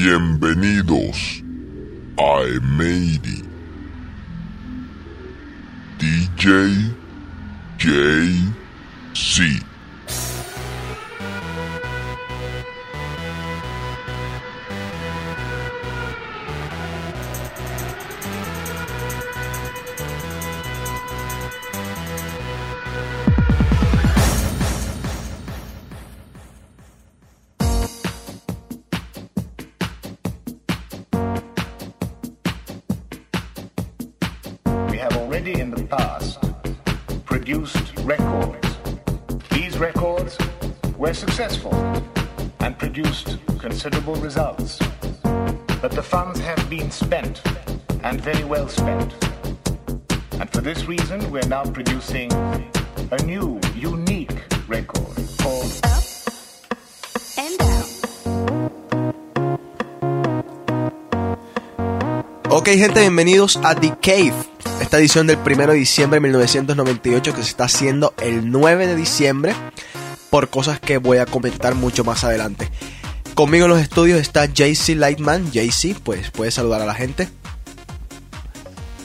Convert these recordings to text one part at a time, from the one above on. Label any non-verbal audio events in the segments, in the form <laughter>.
Bienvenidos a Emeidi. DJ JC. Results. But the funds have been spent and very well spent. And for this reason, we're now producing a new, unique record called and down. Ok gente, bienvenidos a The Cave, esta edición del 1 de diciembre de 1998 que se está haciendo el 9 de diciembre por cosas que voy a comentar mucho más adelante. Conmigo en los estudios está JC Lightman. JC, pues puedes saludar a la gente.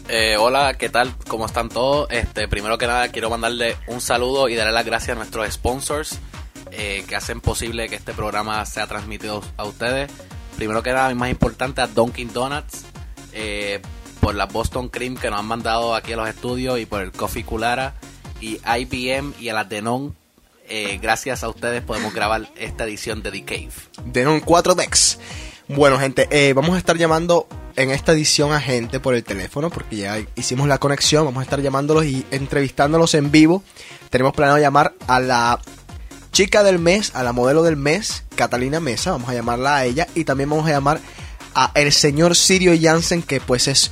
Eh, hola, ¿qué tal? ¿Cómo están todos? Este, primero que nada quiero mandarle un saludo y darle las gracias a nuestros sponsors eh, que hacen posible que este programa sea transmitido a ustedes. Primero que nada, y más importante, a Dunkin' Donuts eh, por la Boston Cream que nos han mandado aquí a los estudios y por el Coffee Culara y IBM y a la Denon. Eh, gracias a ustedes podemos grabar esta edición de The Cave. Denon 4 Dex. Bueno, gente, eh, vamos a estar llamando en esta edición a gente por el teléfono porque ya hicimos la conexión. Vamos a estar llamándolos y entrevistándolos en vivo. Tenemos planeado llamar a la chica del mes, a la modelo del mes, Catalina Mesa. Vamos a llamarla a ella y también vamos a llamar a el señor Sirio Jansen, que pues es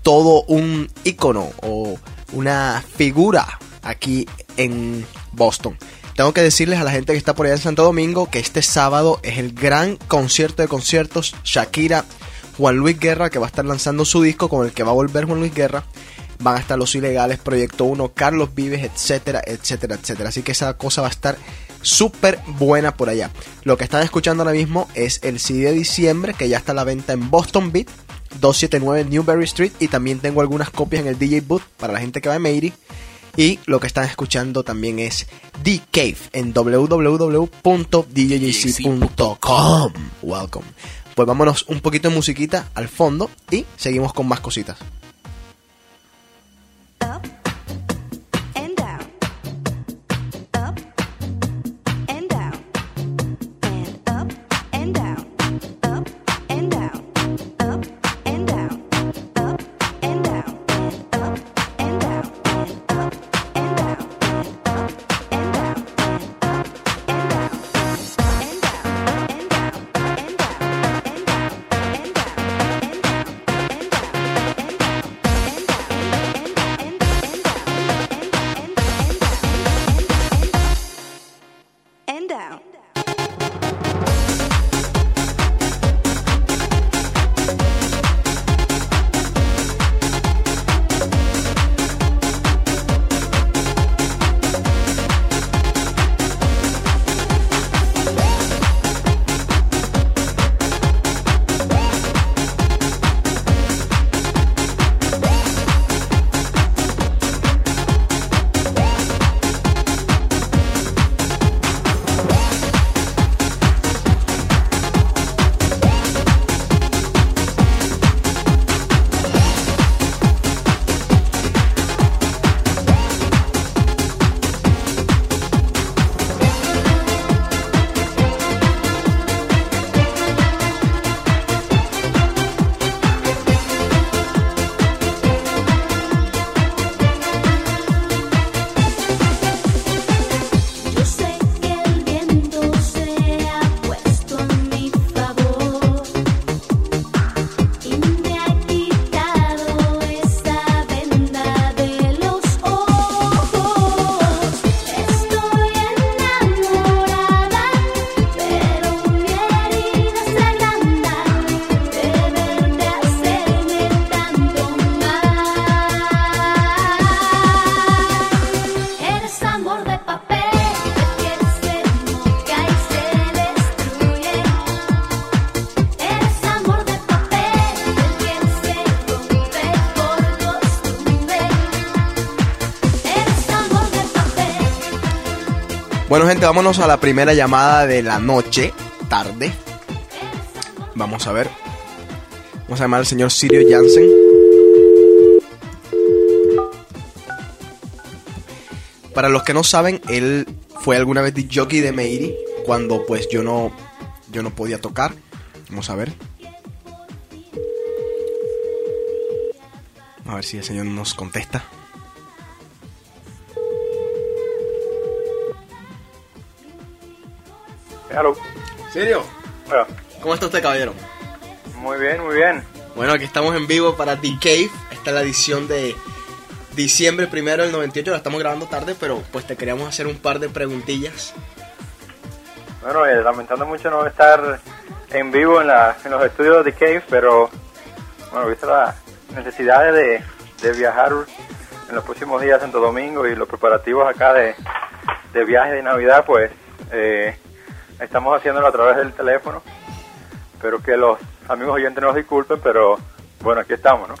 todo un ícono o una figura aquí en Boston. Tengo que decirles a la gente que está por allá en Santo Domingo que este sábado es el gran concierto de conciertos Shakira Juan Luis Guerra que va a estar lanzando su disco con el que va a volver Juan Luis Guerra. Van a estar los ilegales, Proyecto 1, Carlos Vives, etcétera, etcétera, etcétera. Así que esa cosa va a estar súper buena por allá. Lo que están escuchando ahora mismo es el CD de diciembre que ya está a la venta en Boston Beat 279 Newberry Street y también tengo algunas copias en el DJ Booth para la gente que va a Mary. Y lo que están escuchando también es The Cave en www.djjc.com. Welcome. Pues vámonos un poquito de musiquita al fondo y seguimos con más cositas. Bueno, gente, vámonos a la primera llamada de la noche, tarde. Vamos a ver. Vamos a llamar al señor Sirio Jansen. Para los que no saben, él fue alguna vez de jockey de Meiri cuando pues yo no yo no podía tocar. Vamos a ver. A ver si el señor nos contesta. Hello. Bueno, ¿cómo está usted, caballero? muy bien, muy bien. Bueno, aquí estamos en vivo para The Cave. Esta es la edición de diciembre primero del 98. La estamos grabando tarde, pero pues te queríamos hacer un par de preguntillas. Bueno, eh, lamentando mucho no estar en vivo en, la, en los estudios de The Cave, pero bueno, visto las necesidades de, de viajar en los próximos días a Santo Domingo y los preparativos acá de, de viaje de Navidad, pues eh, estamos haciéndolo a través del teléfono. Espero que los amigos oyentes nos disculpen, pero bueno, aquí estamos, ¿no?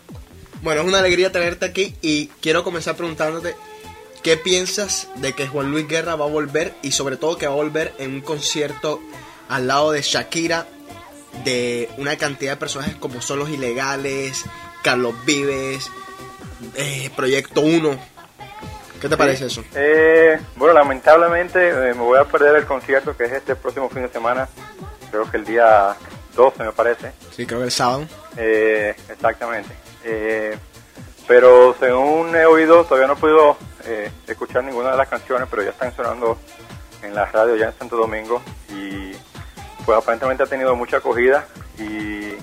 Bueno, es una alegría tenerte aquí y quiero comenzar preguntándote qué piensas de que Juan Luis Guerra va a volver y sobre todo que va a volver en un concierto al lado de Shakira de una cantidad de personajes como son los ilegales, Carlos Vives, eh, Proyecto 1. ¿Qué te parece eso? Eh, bueno, lamentablemente eh, me voy a perder el concierto que es este próximo fin de semana, creo que el día 12 me parece. Sí, creo que el sábado. Eh, exactamente. Eh, pero según he oído, todavía no he podido eh, escuchar ninguna de las canciones, pero ya están sonando en la radio ya en Santo Domingo y pues aparentemente ha tenido mucha acogida y,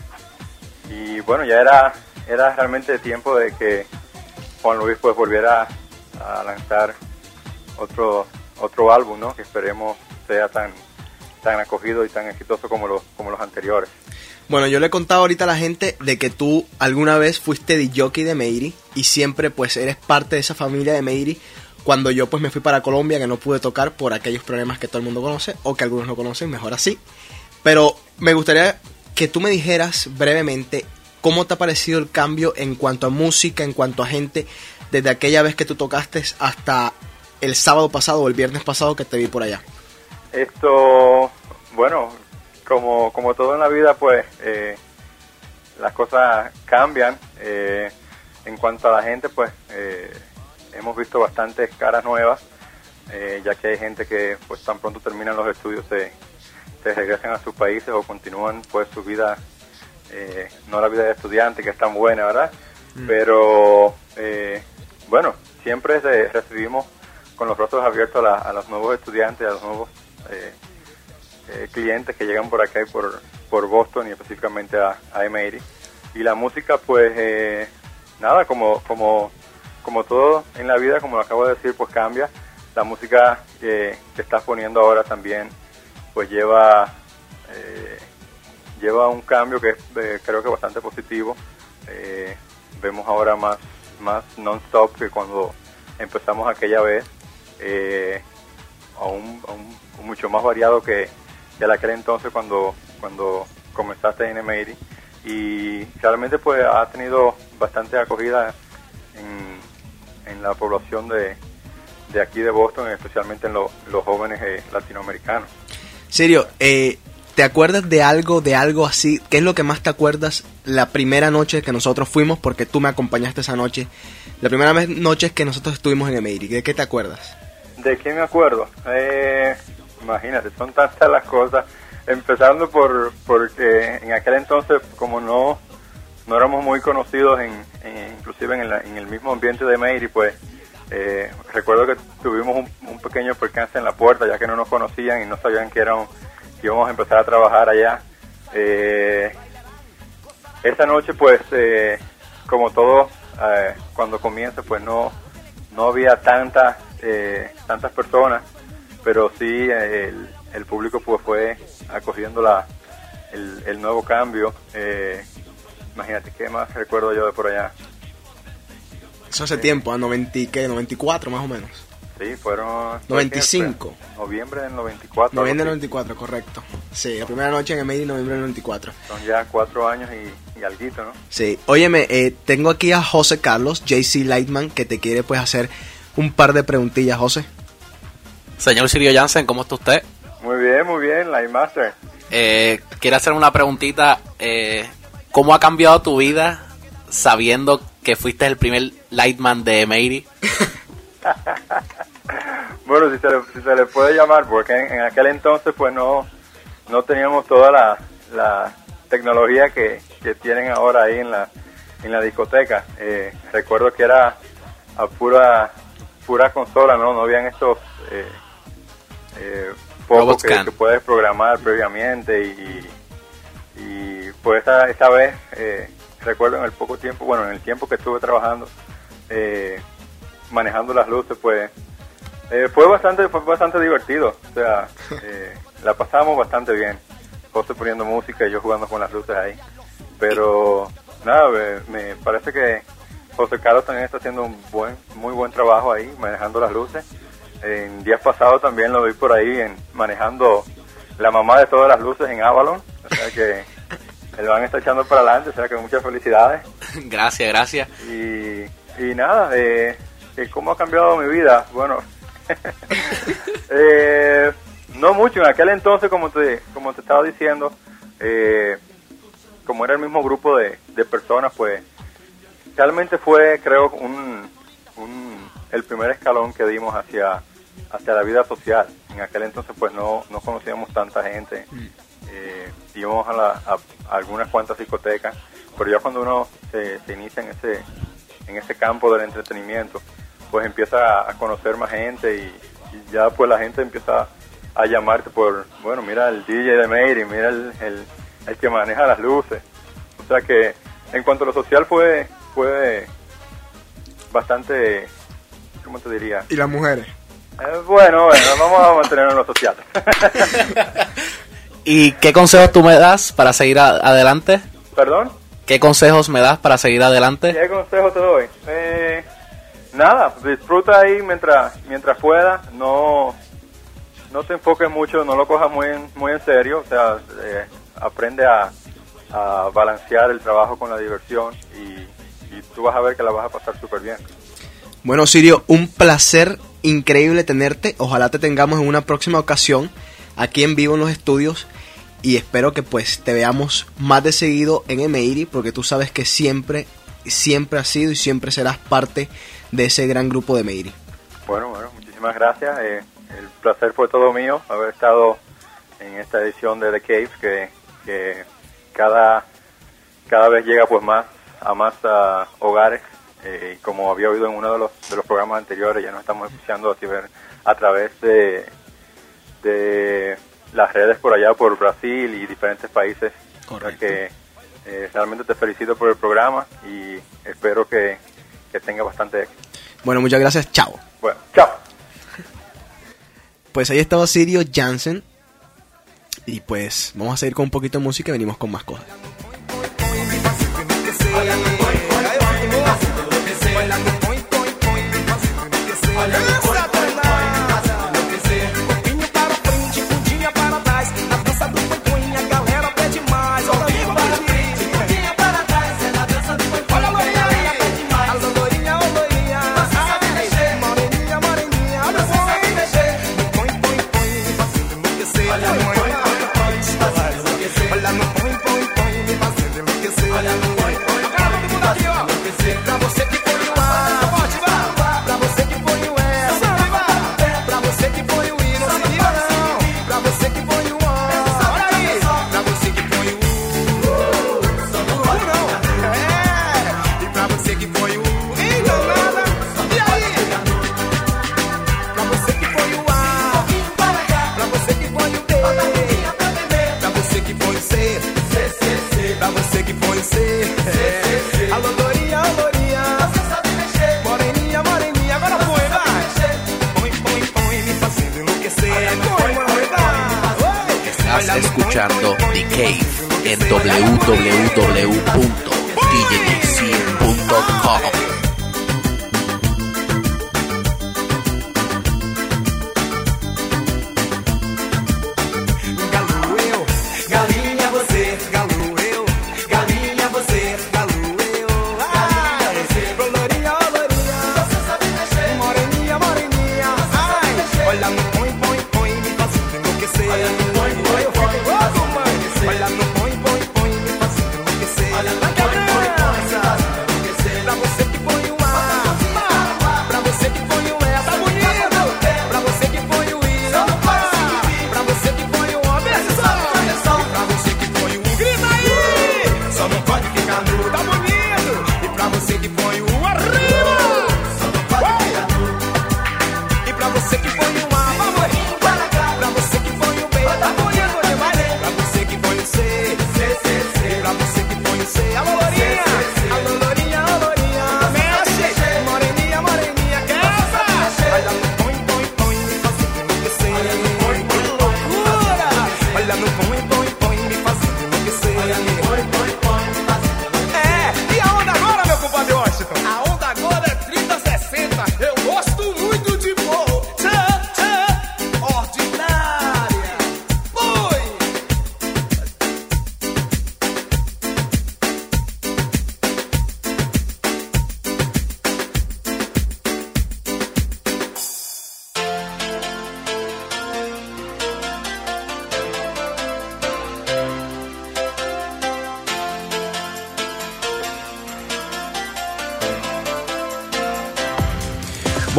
y bueno, ya era, era realmente tiempo de que Juan Luis pues volviera a lanzar otro otro álbum, ¿no? Que esperemos sea tan tan acogido y tan exitoso como los como los anteriores. Bueno, yo le he contado ahorita a la gente de que tú alguna vez fuiste de jockey de Meiri y siempre pues eres parte de esa familia de Meiri. Cuando yo pues me fui para Colombia que no pude tocar por aquellos problemas que todo el mundo conoce o que algunos no conocen, mejor así. Pero me gustaría que tú me dijeras brevemente cómo te ha parecido el cambio en cuanto a música, en cuanto a gente, desde aquella vez que tú tocaste hasta el sábado pasado o el viernes pasado que te vi por allá. Esto, bueno, como, como todo en la vida, pues eh, las cosas cambian. Eh, en cuanto a la gente, pues eh, hemos visto bastantes caras nuevas, eh, ya que hay gente que pues tan pronto terminan los estudios se, se regresan a sus países o continúan pues su vida, eh, no la vida de estudiante que es tan buena, ¿verdad? Pero eh, bueno, siempre recibimos con los brazos abiertos a, la- a los nuevos estudiantes, a los nuevos eh, eh, clientes que llegan por acá y por, Boston y específicamente a, a M80. Y la música, pues eh, nada, como, como, como todo en la vida, como lo acabo de decir, pues cambia. La música que, estás poniendo ahora también, pues lleva, eh, lleva un cambio que es creo que bastante positivo. Vemos ahora más, más non-stop que cuando empezamos aquella vez. Eh, aún, mucho más variado que, que la aquel entonces cuando, cuando comenzaste en M80 y realmente pues ha tenido bastante acogida en, en la población de, de aquí de Boston, especialmente en lo- los jóvenes eh, latinoamericanos. Sirio, eh, ¿te acuerdas de algo, de algo así? ¿Qué es lo que más te acuerdas la primera noche que nosotros fuimos? Porque tú me acompañaste esa noche. La primera noche que nosotros estuvimos en Emery. ¿De qué te acuerdas? ¿De qué me acuerdo? Eh, imagínate, son tantas las cosas. Empezando por porque en aquel entonces, como no no éramos muy conocidos, en, en- inclusive en el, en el mismo ambiente de Meiri, pues eh, recuerdo que tuvimos un, un pequeño percance en la puerta, ya que no nos conocían y no sabían que, éramos, que íbamos a empezar a trabajar allá. Eh, esa noche, pues, eh, como todo, eh, cuando comienza, pues no, no había tantas, eh, tantas personas, pero sí eh, el, público pues fue acogiendo la, el, nuevo cambio. Imagínate, ¿qué más recuerdo yo de por allá? Eso hace tiempo, a 90, y ¿qué? 94 más o menos. Sí, fueron... 95. Noviembre del 94. Noviembre del algo así. 94, correcto. Sí, la primera noche en Emery, noviembre del 94. Son ya cuatro años y, y alguito, ¿no? Sí, óyeme, eh, tengo aquí a José Carlos, JC Lightman, que te quiere pues hacer un par de preguntillas, José. Señor Sirio Jansen, ¿cómo está usted? Muy bien, muy bien, Light Master. Eh, quiero hacer una preguntita. Eh, ¿Cómo ha cambiado tu vida sabiendo que fuiste el primer Lightman de Meiri? <laughs> Bueno, si se, le, si se le puede llamar, porque en, en aquel entonces pues no, no teníamos toda la, la tecnología que, que tienen ahora ahí en la, en la discoteca. Eh, recuerdo que era a pura, pura consola, ¿no? No habían estos eh, eh, pocos que, que puedes programar previamente y, y pues esa, esa vez, eh, recuerdo en el poco tiempo, bueno, en el tiempo que estuve trabajando, eh, manejando las luces, pues eh, fue bastante fue bastante divertido. O sea, <laughs> eh, la pasamos bastante bien. José poniendo música y yo jugando con las luces ahí. Pero nada, me, me parece que José Carlos también está haciendo un buen, muy buen trabajo ahí, manejando las luces. En días pasados también lo vi por ahí en, manejando la mamá de todas las luces en Avalon. O sea que el van está echando para adelante, o sea que muchas felicidades. gracias, gracias. Y, y nada, eh, eh, ¿cómo ha cambiado mi vida? Bueno, <laughs> eh, no mucho. En aquel entonces, como te, como te estaba diciendo, eh, como era el mismo grupo de, de personas, pues realmente fue, creo, un, un- el primer escalón que dimos hacia, hacia la vida social. En aquel entonces, pues no, no conocíamos tanta gente. Eh, íbamos a, la- a- a algunas cuantas discotecas, pero ya cuando uno se, se inicia en ese, en ese campo del entretenimiento, pues empieza a, conocer más gente y, y ya pues la gente empieza a llamarte por, bueno, mira el DJ de Mary, mira el, el, el que maneja las luces. O sea que en cuanto a lo social fue, fue bastante, ¿cómo te diría? ¿Y las mujeres? Eh, bueno, bueno, vamos a mantenernos en lo social. <laughs> ¿Y qué consejos tú me das para seguir a- adelante? ¿Perdón? ¿Qué consejos me das para seguir adelante? ¿Qué consejo te doy? Eh, nada, disfruta ahí mientras mientras puedas, no no te enfoques mucho, no lo cojas muy en, muy en serio, o sea, eh, aprende a, a balancear el trabajo con la diversión y, y tú vas a ver que la vas a pasar súper bien. Bueno, Sirio, un placer increíble tenerte. Ojalá te tengamos en una próxima ocasión aquí en vivo en los estudios. Y espero que pues te veamos más de seguido en Emeiri, porque tú sabes que siempre, siempre has sido y siempre serás parte de ese gran grupo de Emeiri. Bueno, bueno, muchísimas gracias. eh, el placer fue todo mío haber estado en esta edición de The Cave, que, que cada, cada vez llega pues más a más ah, hogares. eh, y como había oído en uno de los, de los programas anteriores, ya nos estamos escuchando a, través- a través de, de las redes por allá, por Brasil y diferentes países. Correcto. Que, eh, realmente te felicito por el programa y espero que, que tenga bastante éxito. Bueno, muchas gracias. Chao. Bueno, chao. Pues ahí estaba Sirio Jansen. Y pues vamos a seguir con un poquito de música y venimos con más cosas.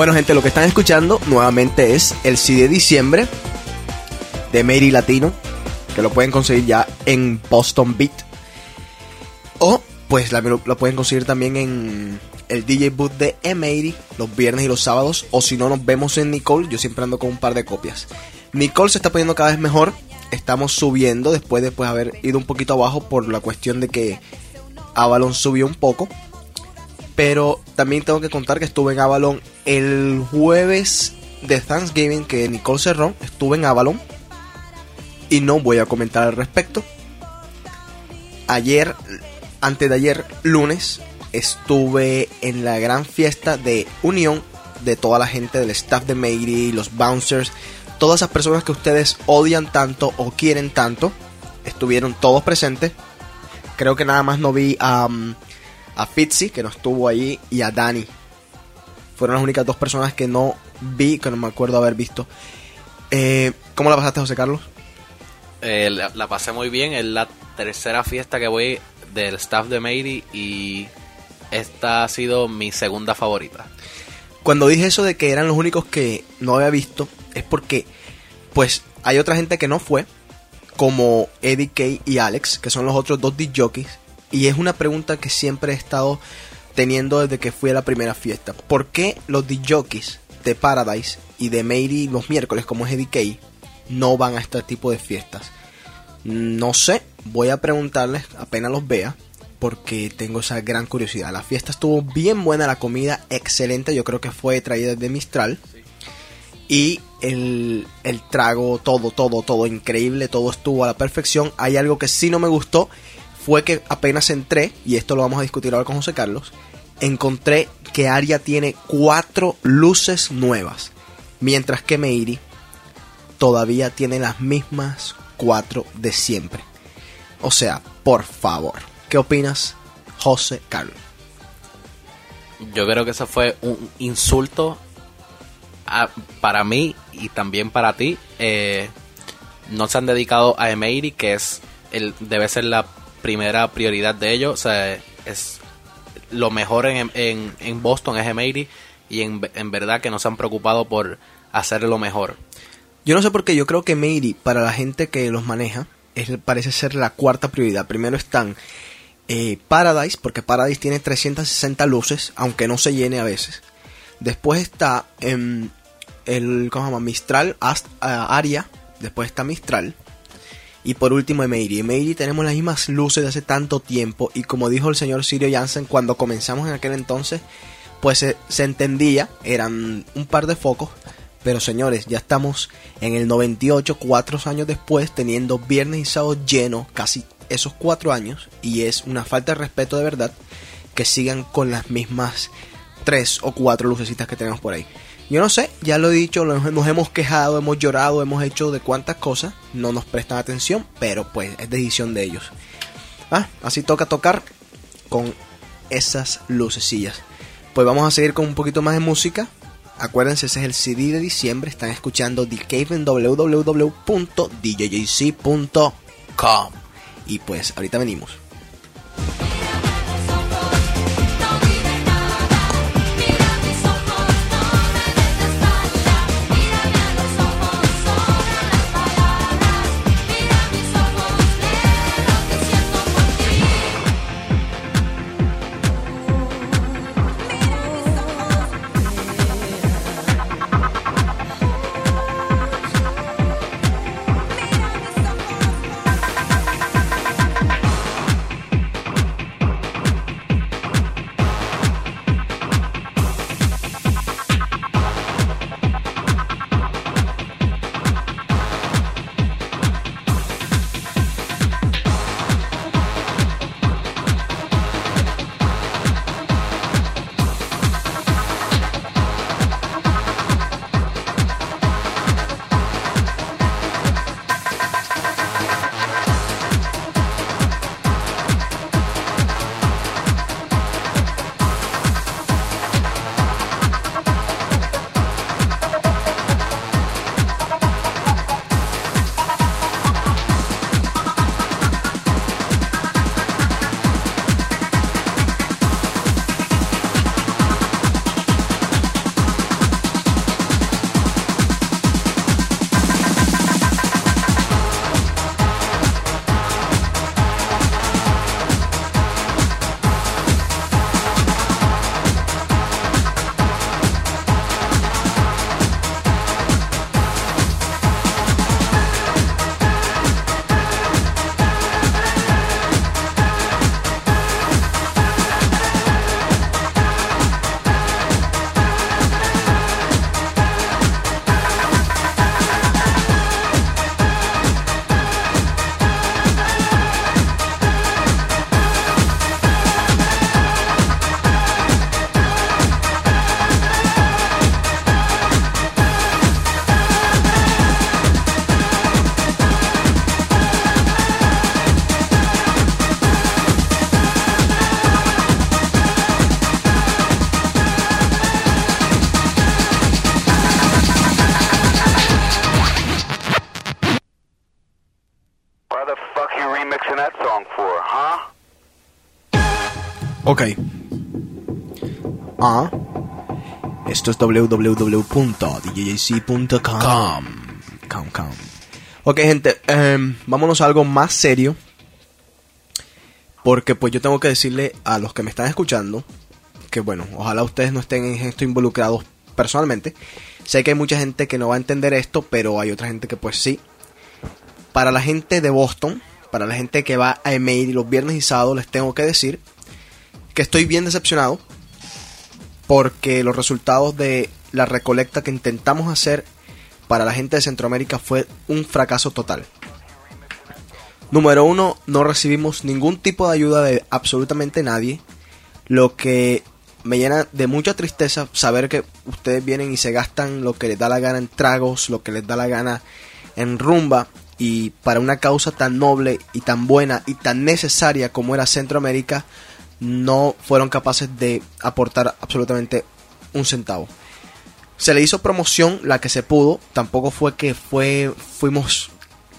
Bueno, gente, lo que están escuchando nuevamente es el CD de diciembre de Mary Latino, que lo pueden conseguir ya en Boston Beat. O, pues, la- lo, pueden conseguir también en el DJ booth de M80 los viernes y los sábados. O si no, nos vemos en Nicole. Yo siempre ando con un par de copias. Nicole se está poniendo cada vez mejor. Estamos subiendo después de pues, haber ido un poquito abajo por la cuestión de que Avalon subió un poco. Pero también tengo que contar que estuve en Avalon el jueves de Thanksgiving que Nicole cerró. Estuve en Avalon. Y no voy a comentar al respecto. Ayer, antes de ayer, lunes, estuve en la gran fiesta de unión de toda la gente del staff de Mady, los bouncers, todas esas personas que ustedes odian tanto o quieren tanto. Estuvieron todos presentes. Creo que nada más no vi a, um, a Fitzy, que no estuvo ahí, y a Dani. Fueron las únicas dos personas que no vi, que no me acuerdo haber visto. Eh, ¿Cómo la pasaste, José Carlos? Eh, la, la pasé muy bien. Es la tercera fiesta que voy del staff de Mady y esta ha sido mi segunda favorita. Cuando dije eso de que eran los únicos que no había visto, es porque, pues, hay otra gente que no fue, como Eddie Kay y Alex, que son los otros dos DJs. Y es una pregunta que siempre he estado teniendo desde que fui a la primera fiesta. ¿Por qué los DJs de Paradise y de Mary los miércoles, como es Kay, no van a este tipo de fiestas? No sé, voy a preguntarles apenas los vea, porque tengo esa gran curiosidad. La fiesta estuvo bien buena, la comida excelente, yo creo que fue traída de Mistral. Y el, el trago, todo, todo, todo increíble, todo estuvo a la perfección. Hay algo que sí no me gustó, fue que apenas entré, y esto lo vamos a discutir ahora con José Carlos, encontré que Aria tiene cuatro luces nuevas, mientras que Meiri todavía tiene las mismas cuatro de siempre. O sea, por favor, ¿qué opinas, José Carlos? Yo creo que eso fue un insulto para mí y también para ti. Eh, no se han dedicado a Emery, que es el debe ser la primera prioridad de ellos. O sea, es lo mejor en, en, en Boston es Emery y en, en verdad que no se han preocupado por hacer lo mejor. Yo no sé por qué, yo creo que Meiri, para la gente que los maneja, parece ser la cuarta prioridad. Primero están eh, Paradise, porque Paradise tiene 360 luces, aunque no se llene a veces. Después está em, el ¿cómo se llama? Mistral ah, Aria, después está Mistral. Y por último Emery. Emery tenemos las mismas luces de hace tanto tiempo. Y como dijo el señor Sirio Jansen cuando comenzamos en aquel entonces, pues se, entendía, eran un par de focos. Pero señores, ya estamos en el 98, cuatro años después, teniendo viernes y sábado llenos, casi esos cuatro años. Y es una falta de respeto de verdad que sigan con las mismas tres o cuatro lucecitas que tenemos por ahí. Yo no sé, ya lo he dicho, nos hemos quejado, hemos llorado, hemos hecho de cuantas cosas, no nos prestan atención, pero pues es decisión de ellos. Ah, así toca tocar con esas lucecillas. Pues vamos a seguir con un poquito más de música. Acuérdense, ese es el CD de diciembre. Están escuchando The Cave en www.djjc.com. Y pues ahorita venimos. Ok. Ah. Esto es www.djjc.com. Com, com. Ok, gente, em, vámonos a algo más serio. Porque pues yo tengo que decirle a los que me están escuchando que bueno, ojalá ustedes no estén en esto involucrados personalmente. Sé que hay mucha gente que no va a entender esto, pero hay otra gente que pues sí. Para la gente de Boston, para la gente que va a email los viernes y sábados, les tengo que decir que estoy bien decepcionado porque los resultados de la recolecta que intentamos hacer para la gente de Centroamérica fue un fracaso total. Número uno, no recibimos ningún tipo de ayuda de absolutamente nadie, lo que me llena de mucha tristeza saber que ustedes vienen y se gastan lo que les da la gana en tragos, lo que les da la gana en rumba, y para una causa tan noble y tan buena y tan necesaria como era Centroamérica, no fueron capaces de aportar absolutamente un centavo. Se le hizo promoción la que se pudo, tampoco fue que fue fuimos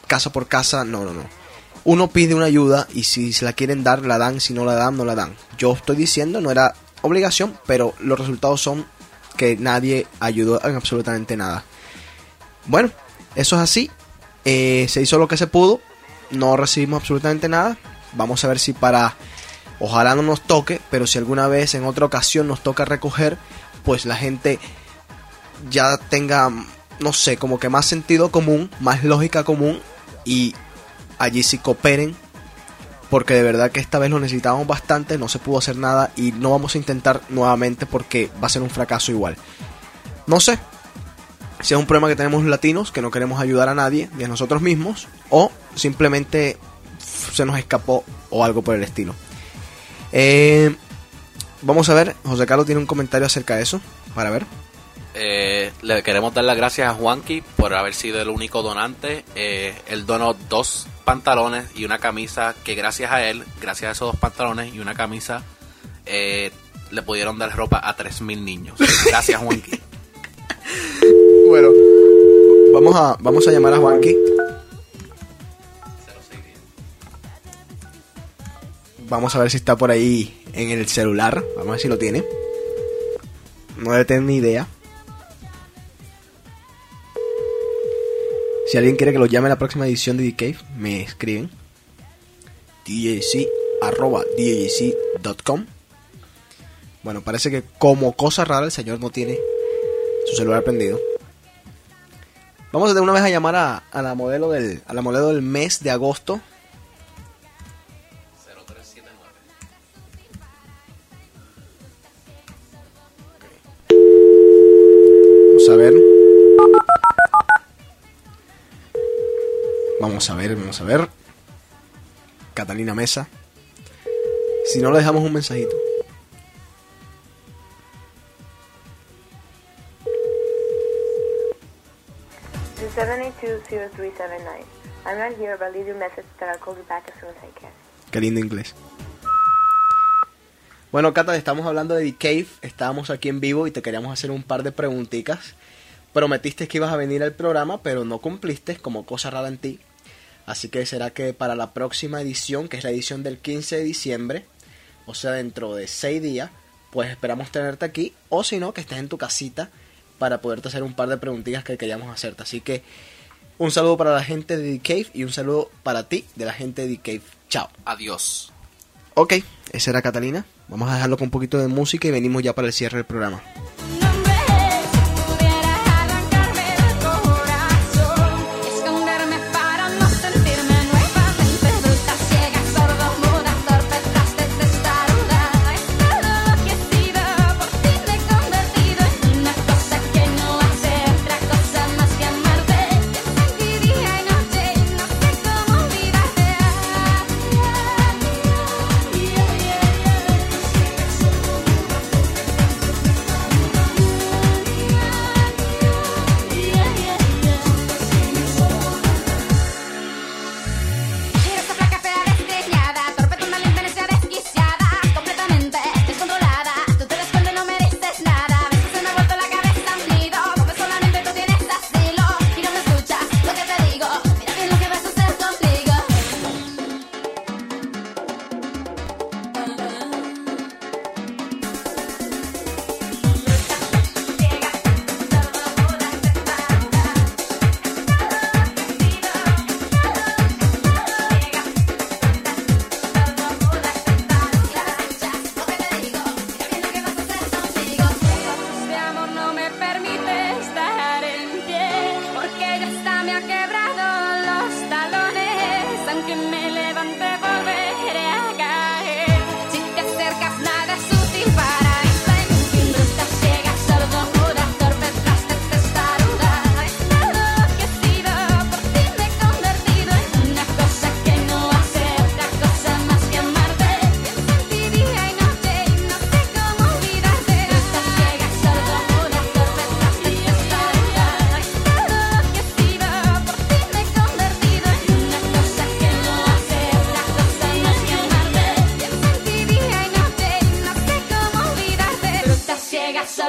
casa por casa, no, no, no. Uno pide una ayuda y si se la quieren dar, la dan, si no la dan, no la dan. Yo estoy diciendo, no era obligación, pero los resultados son que nadie ayudó en absolutamente nada. Bueno, eso es así. Eh, se hizo lo que se pudo, no recibimos absolutamente nada. Vamos a ver si para Ojalá no nos toque, pero si alguna vez en otra ocasión nos toca recoger, pues la gente ya tenga, no sé, como que más sentido común, más lógica común y allí sí cooperen. Porque de verdad que esta vez lo necesitábamos bastante, no se pudo hacer nada y no vamos a intentar nuevamente porque va a ser un fracaso igual. No sé si es un problema que tenemos los latinos, que no queremos ayudar a nadie, ni a nosotros mismos, o simplemente se nos escapó o algo por el estilo. Eh, vamos a ver, José Carlos tiene un comentario acerca de eso, para ver. Eh, le queremos dar las gracias a Juanqui por haber sido el único donante. Eh, él donó dos pantalones y una camisa que gracias a él, gracias a esos dos pantalones y una camisa, eh, le pudieron dar ropa a 3.000 niños. Gracias Juanqui. <laughs> Bueno, vamos a, vamos a llamar a Juanqui. Vamos a ver si está por ahí en el celular. Vamos a ver si lo tiene. No debe tener ni idea. Si alguien quiere que lo llame a la próxima edición de The Cave, me escriben. DJC arroba DJC.com Bueno, parece que como cosa rara el señor no tiene su celular prendido. Vamos de una vez a llamar a la modelo del a la modelo del mes de agosto. Ver. Vamos a ver, vamos a ver. Catalina Mesa. Si no le dejamos un mensajito. To 7820379. I'm not here, but leave your message that I'll call you back as soon as I can. Qué lindo inglés. Bueno, Cata, estamos hablando de The Cave. Estábamos aquí en vivo y te queríamos hacer un par de preguntitas. Prometiste que ibas a venir al programa, pero no cumpliste, como cosa rara en ti. Así que será que para la próxima edición, que es la edición del 15 de diciembre, o sea, dentro de 6 días, pues esperamos tenerte aquí. O si no, que estés en tu casita para poderte hacer un par de preguntitas que queríamos hacerte. Así que un saludo para la gente de The Cave y un saludo para ti de la gente de The Cave. Chao. Adiós. Ok, esa era Catalina. Vamos a dejarlo con un poquito de música y venimos ya para el cierre del programa.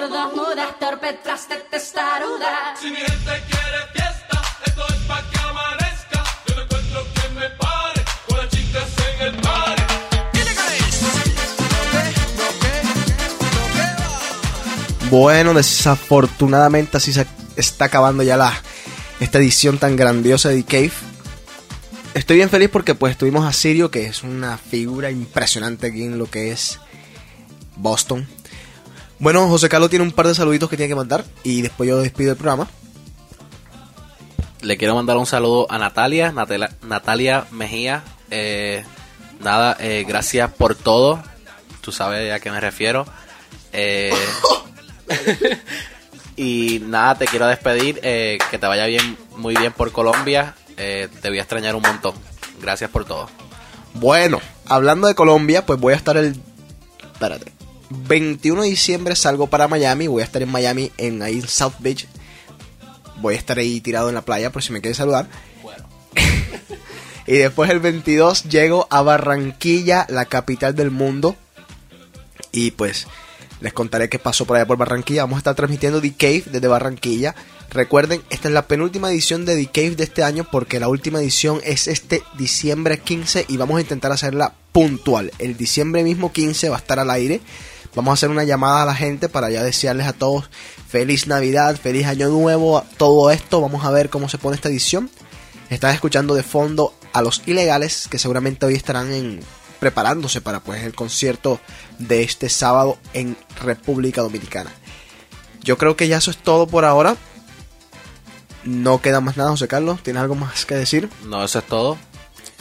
Sordomuda, torpe tras de testaruda. Si mi gente quiere fiesta, esto es pa' que amanezca. Yo no encuentro que me pare con las chicas en el party. Bueno, desafortunadamente así se está acabando ya la esta edición tan grandiosa de The Cave. Estoy bien feliz porque pues tuvimos a Sirio, que es una figura impresionante aquí en lo que es Boston. Bueno, José Carlos tiene un par de saluditos que tiene que mandar y después yo despido el programa. Le quiero mandar un saludo a Natalia, Natalia, Natalia Mejía. Eh, nada, eh, gracias por todo. Tú sabes a qué me refiero. Eh, <laughs> y nada, te quiero despedir. eh, que te vaya bien, muy bien por Colombia. Eh, te voy a extrañar un montón. Gracias por todo. Bueno, hablando de Colombia, pues voy a estar el... Espérate. 21 de diciembre salgo para Miami. Voy a estar en Miami, en ahí en South Beach. Voy a estar ahí tirado en la playa por si me quieren saludar. <laughs> y después el 22 llego a Barranquilla, la capital del mundo. Y pues les contaré qué pasó por allá por Barranquilla. Vamos a estar transmitiendo The Cave desde Barranquilla. Recuerden, esta es la penúltima edición de The Cave de este año porque la última edición es este diciembre 15 y vamos a intentar hacerla puntual. El diciembre mismo 15 va a estar al aire. Vamos a hacer una llamada a la gente para ya desearles a todos feliz Navidad, feliz Año Nuevo, todo esto. Vamos a ver cómo se pone esta edición. Están escuchando de fondo a los ilegales que seguramente hoy estarán en, preparándose para pues el concierto de este sábado en República Dominicana. Yo creo que ya eso es todo por ahora. No queda más nada, José Carlos. ¿Tienes algo más que decir? No, eso es todo.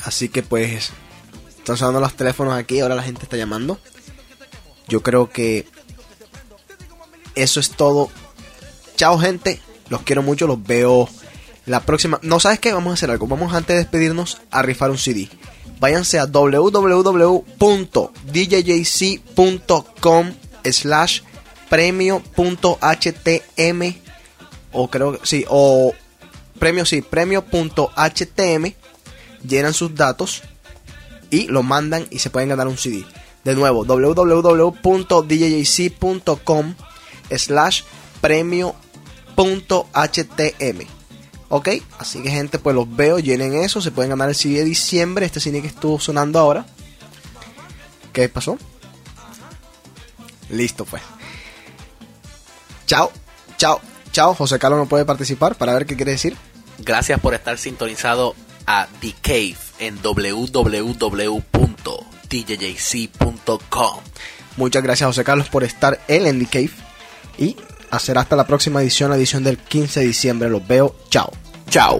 Así que pues están sonando los teléfonos aquí, ahora la gente está llamando. Yo creo que eso es todo. Chao gente, los quiero mucho, los veo la próxima. No sabes qué, vamos a hacer algo. Vamos antes de despedirnos a rifar un CD. Váyanse a www.djjc.com slash premio.htm o creo que sí, o premio sí, premio.htm llenan sus datos y lo mandan y se pueden ganar un CD. De nuevo, www.djjc.com slash premio.htm. Ok, así que gente, pues los veo, llenen eso, se pueden ganar el CD de diciembre, este CD que estuvo sonando ahora. ¿Qué pasó? Listo, pues. Chao, chao, chao. José Carlos no puede participar para ver qué quiere decir. Gracias por estar sintonizado a The Cave en www.djjc.com. Muchas gracias, José Carlos, por estar en The Cave. Y hacer hasta la próxima edición, la edición del 15 de diciembre. Los veo. Chao. Chao.